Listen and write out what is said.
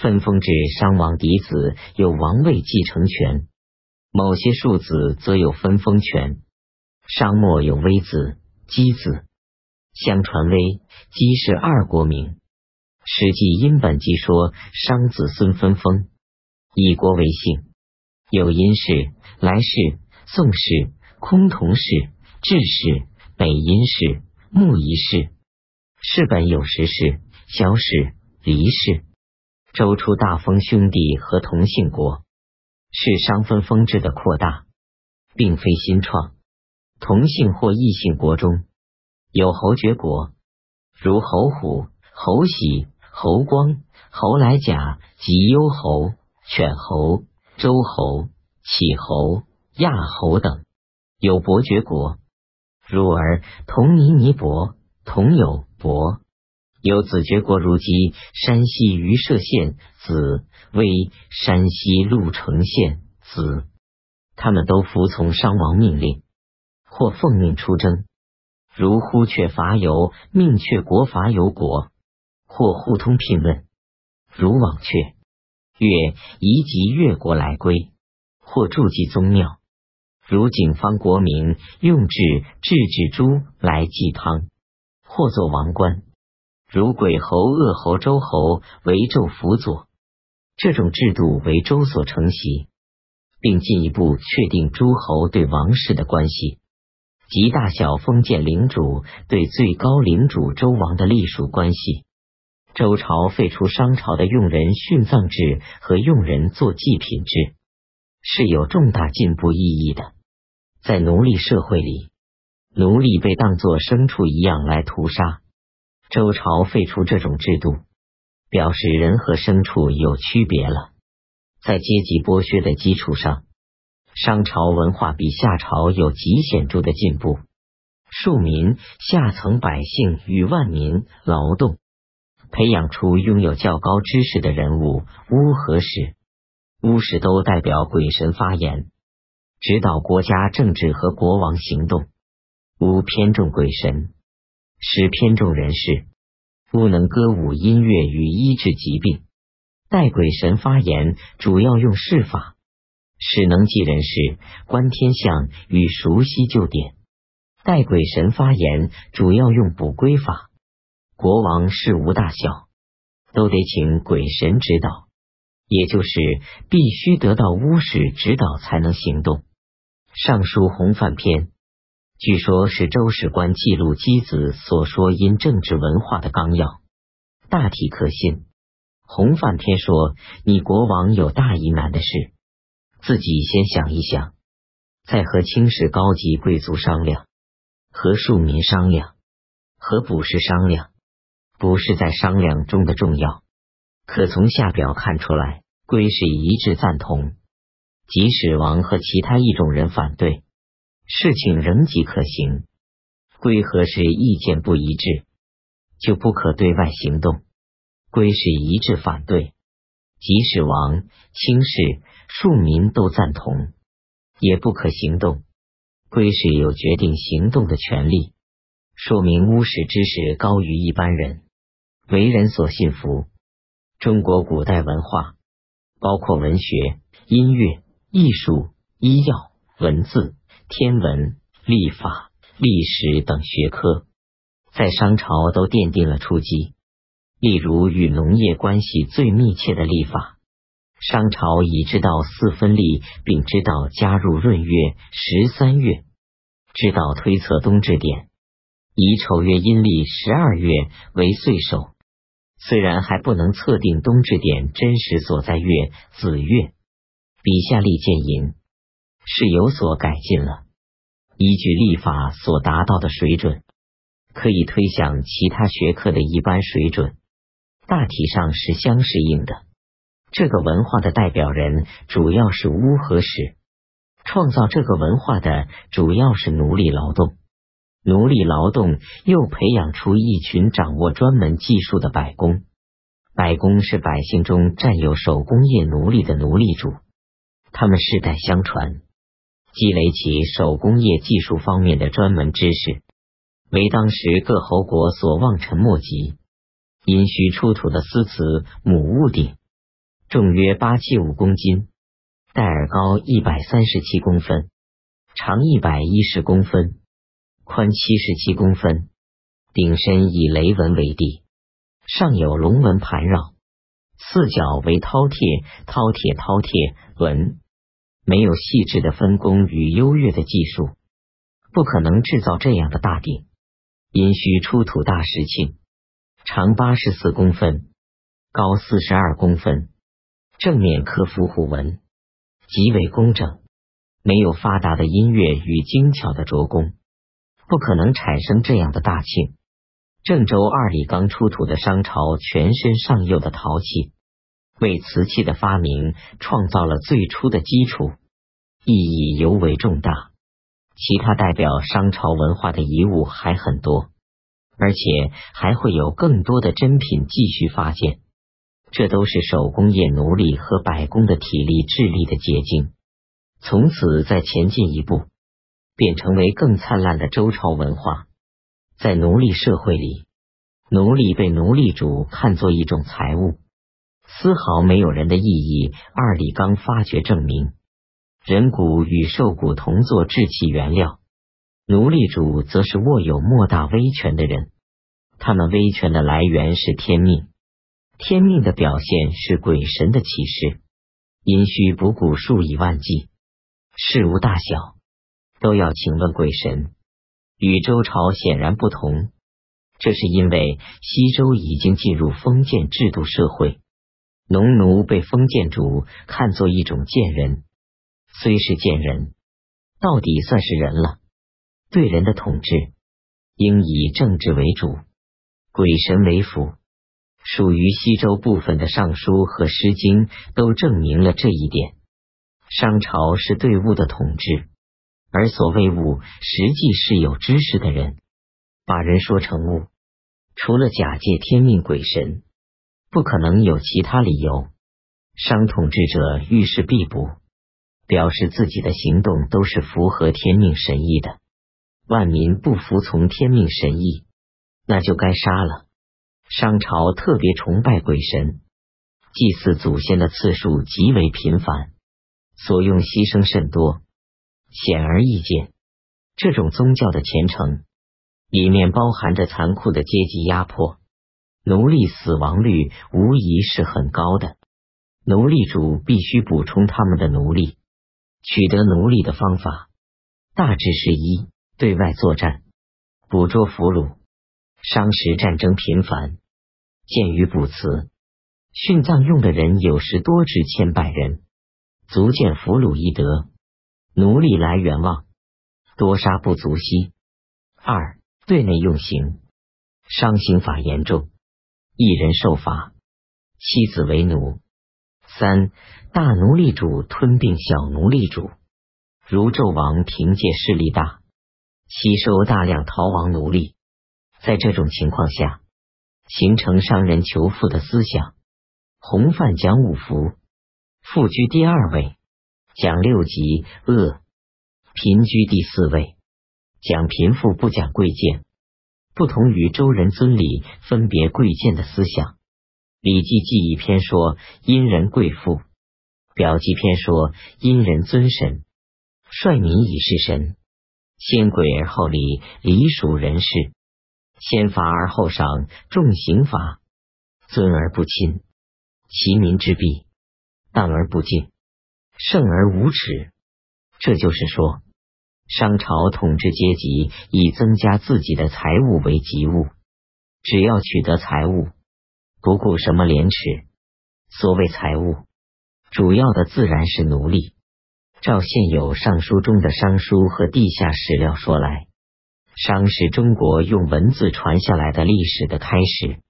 分封制商王嫡子有王位继承权，某些庶子则有分封权。商末有微子、姬子，相传微、姬是二国名。史记殷本纪说商子孙分封，以国为姓，有殷氏、来氏、宋氏、崆峒氏、智氏、北殷氏、穆夷氏。氏本有十氏，小氏、黎氏。周初大封兄弟和同姓国，是商分封制的扩大，并非新创。同姓或异姓国中有侯爵国，如侯虎、侯喜。侯光、侯来甲、及幽侯、犬侯、周侯、启侯、亚侯等，有伯爵国，如而同尼尼伯，同有伯，有子爵国，如今山西榆社县子为山西潞城县子，他们都服从商王命令，或奉命出征，如呼却伐尤，命却国伐尤国。或互通聘问，如往却，越移及越国来归；或筑祭宗庙，如景方国民用至制制珠来祭汤；或作王冠，如鬼侯、鄂侯、周侯为纣辅佐。这种制度为周所承袭，并进一步确定诸侯对王室的关系及大小封建领主对最高领主周王的隶属关系。周朝废除商朝的用人殉葬制和用人做祭品制，是有重大进步意义的。在奴隶社会里，奴隶被当作牲畜一样来屠杀。周朝废除这种制度，表示人和牲畜有区别了。在阶级剥削的基础上，商朝文化比夏朝有极显著的进步。庶民、下层百姓与万民劳动。培养出拥有较高知识的人物，巫和史。巫史都代表鬼神发言，指导国家政治和国王行动。巫偏重鬼神，使偏重人事。不能歌舞、音乐与医治疾病，待鬼神发言，主要用事法。使能记人事、观天象与熟悉旧典，待鬼神发言，主要用补归法。国王事无大小，都得请鬼神指导，也就是必须得到巫师指导才能行动。《尚书洪范篇》据说是周史官记录箕子所说因政治文化的纲要，大体可信。洪范天说：“你国王有大疑难的事，自己先想一想，再和清史高级贵族商量，和庶民商量，和卜士商量。”不是在商量中的重要，可从下表看出来，归是一致赞同。即使王和其他一种人反对，事情仍即可行。归和是意见不一致，就不可对外行动。归是一致反对，即使王、卿士、庶民都赞同，也不可行动。归是有决定行动的权利，说明巫史知识高于一般人。为人所信服。中国古代文化包括文学、音乐、艺术、医药、文字、天文、历法、历史等学科，在商朝都奠定了初基。例如，与农业关系最密切的历法，商朝已知道四分历，并知道加入闰月、十三月，知道推测冬至点，以丑月阴历十二月为岁首。虽然还不能测定冬至点真实所在月子月，笔下历见寅是有所改进了。依据历法所达到的水准，可以推想其他学科的一般水准，大体上是相适应的。这个文化的代表人主要是巫和史，创造这个文化的主要是奴隶劳动。奴隶劳动又培养出一群掌握专门技术的百工。百工是百姓中占有手工业奴隶的奴隶主，他们世代相传，积累起手工业技术方面的专门知识，为当时各侯国所望尘莫及。殷墟出土的丝瓷母物鼎，重约八七五公斤，戴耳高一百三十七公分，长一百一十公分，宽七十七公分，顶身以雷纹为地，上有龙纹盘绕，四角为饕餮、饕餮、饕餮纹，没有细致的分工与优越的技术，不可能制造这样的大鼎。殷墟出土大石磬，长八十四公分，高四十二公分，正面刻伏虎纹，极为工整。没有发达的音乐与精巧的琢工，不可能产生这样的大磬。郑州二里岗出土的商朝全身上釉的陶器，为瓷器的发明创造了最初的基础，意义尤为重大。其他代表商朝文化的遗物还很多，而且还会有更多的珍品继续发现。这都是手工业奴隶和百工的体力智力的结晶。从此再前进一步，便成为更灿烂的周朝文化。在奴隶社会里，奴隶被奴隶主看作一种财物，丝毫没有人的意义。二里刚发掘证明。人骨与兽骨同作制器原料，奴隶主则是握有莫大威权的人。他们威权的来源是天命，天命的表现是鬼神的启示。因需卜骨数以万计，事无大小都要请问鬼神。与周朝显然不同，这是因为西周已经进入封建制度社会，农奴被封建主看作一种贱人。虽是贱人，到底算是人了。对人的统治应以政治为主，鬼神为辅。属于西周部分的《尚书》和《诗经》都证明了这一点。商朝是对物的统治，而所谓物，实际是有知识的人把人说成物。除了假借天命鬼神，不可能有其他理由。商统治者遇事必补。表示自己的行动都是符合天命神意的。万民不服从天命神意，那就该杀了。商朝特别崇拜鬼神，祭祀祖先的次数极为频繁，所用牺牲甚多。显而易见，这种宗教的虔诚里面包含着残酷的阶级压迫，奴隶死亡率无疑是很高的。奴隶主必须补充他们的奴隶。取得奴隶的方法大致是一对外作战，捕捉俘虏。商时战争频繁，鉴于卜辞，殉葬用的人有时多至千百人，足见俘虏易得，奴隶来源旺，多杀不足惜。二对内用刑，商刑法严重，一人受罚，妻子为奴。三大奴隶主吞并小奴隶主，如纣王凭借势力大，吸收大量逃亡奴隶。在这种情况下，形成商人求富的思想。洪范讲五福，富居第二位，讲六级恶；贫居第四位，讲贫富不讲贵贱。不同于周人尊礼分别贵贱的思想。《礼记记忆篇》说：“因人贵妇。”《表记篇》说：“因人尊神。”率民以事神，先鬼而后礼，礼属人事；先罚而后赏，重刑罚。尊而不亲，其民之弊；荡而不敬，胜而无耻。这就是说，商朝统治阶级以增加自己的财物为己物，只要取得财物。不顾什么廉耻，所谓财物，主要的自然是奴隶。照现有尚书中的商书和地下史料说来，商是中国用文字传下来的历史的开始。